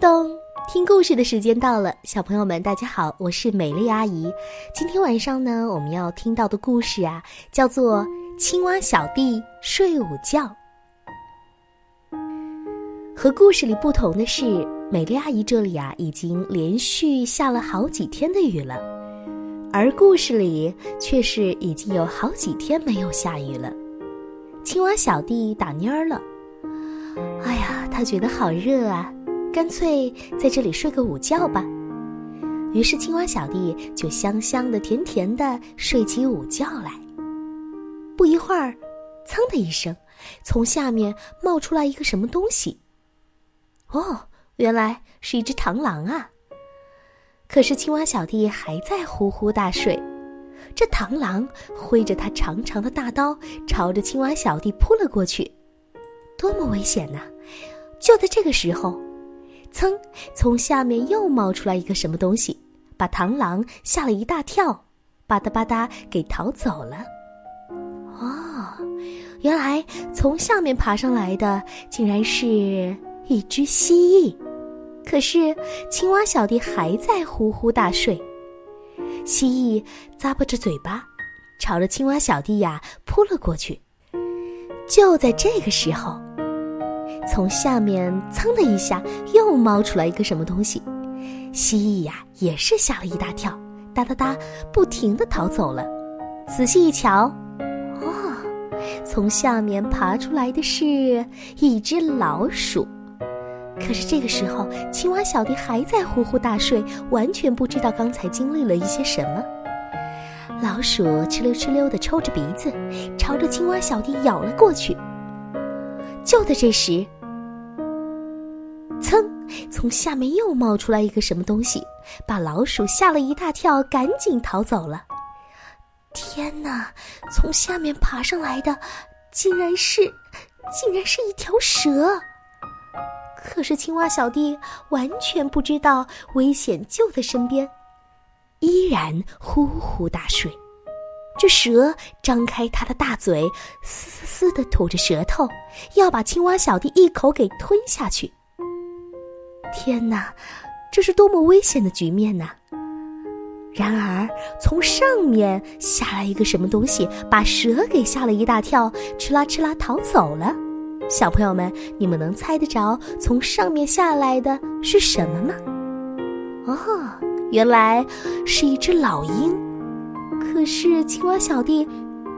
咚，听故事的时间到了，小朋友们，大家好，我是美丽阿姨。今天晚上呢，我们要听到的故事啊，叫做《青蛙小弟睡午觉》。和故事里不同的是，美丽阿姨这里啊，已经连续下了好几天的雨了，而故事里却是已经有好几天没有下雨了。青蛙小弟打蔫儿了，哎呀，他觉得好热啊。干脆在这里睡个午觉吧。于是青蛙小弟就香香的、甜甜的睡起午觉来。不一会儿，噌的一声，从下面冒出来一个什么东西。哦，原来是一只螳螂啊！可是青蛙小弟还在呼呼大睡。这螳螂挥着它长长的大刀，朝着青蛙小弟扑了过去。多么危险呐！就在这个时候。噌！从下面又冒出来一个什么东西，把螳螂吓了一大跳，吧嗒吧嗒给逃走了。哦，原来从下面爬上来的竟然是一只蜥蜴。可是青蛙小弟还在呼呼大睡，蜥蜴咂巴着嘴巴，朝着青蛙小弟呀扑了过去。就在这个时候。从下面噌的一下，又冒出来一个什么东西，蜥蜴呀也是吓了一大跳，哒哒哒，不停的逃走了。仔细一瞧，哦，从下面爬出来的是一只老鼠。可是这个时候，青蛙小弟还在呼呼大睡，完全不知道刚才经历了一些什么。老鼠哧溜哧溜的抽着鼻子，朝着青蛙小弟咬了过去。就在这时，噌！从下面又冒出来一个什么东西，把老鼠吓了一大跳，赶紧逃走了。天哪！从下面爬上来的，竟然是，竟然是一条蛇。可是青蛙小弟完全不知道危险就在身边，依然呼呼大睡。这蛇张开它的大嘴，嘶嘶嘶的吐着舌头，要把青蛙小弟一口给吞下去。天哪，这是多么危险的局面呐！然而，从上面下来一个什么东西，把蛇给吓了一大跳，哧啦哧啦逃走了。小朋友们，你们能猜得着从上面下来的是什么吗？哦，原来是一只老鹰。可是，青蛙小弟，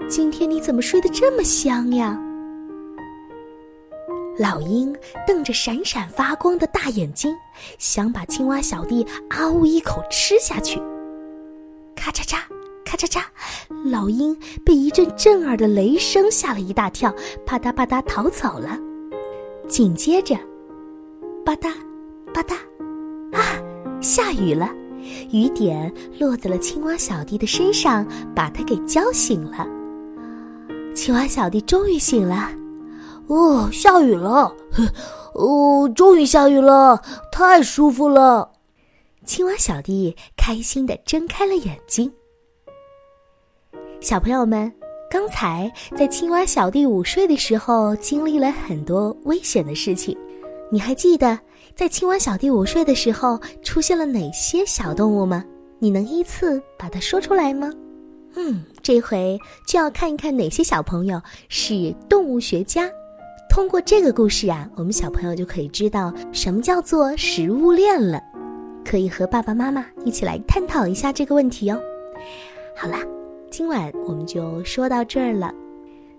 今天你怎么睡得这么香呀？老鹰瞪着闪闪发光的大眼睛，想把青蛙小弟啊呜一口吃下去。咔嚓嚓，咔嚓嚓，老鹰被一阵震耳的雷声吓了一大跳，啪嗒啪嗒逃走了。紧接着，吧嗒，吧嗒，啊，下雨了。雨点落在了青蛙小弟的身上，把他给浇醒了。青蛙小弟终于醒了，哦，下雨了，哦，终于下雨了，太舒服了。青蛙小弟开心的睁开了眼睛。小朋友们，刚才在青蛙小弟午睡的时候，经历了很多危险的事情，你还记得？在青蛙小弟午睡的时候，出现了哪些小动物吗？你能依次把它说出来吗？嗯，这回就要看一看哪些小朋友是动物学家。通过这个故事啊，我们小朋友就可以知道什么叫做食物链了。可以和爸爸妈妈一起来探讨一下这个问题哦。好啦，今晚我们就说到这儿了。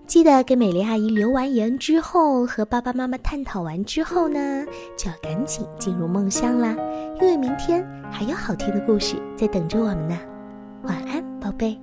记得给美丽阿姨留完言之后，和爸爸妈妈探讨完之后呢，就要赶紧进入梦乡啦，因为明天还有好听的故事在等着我们呢。晚安，宝贝。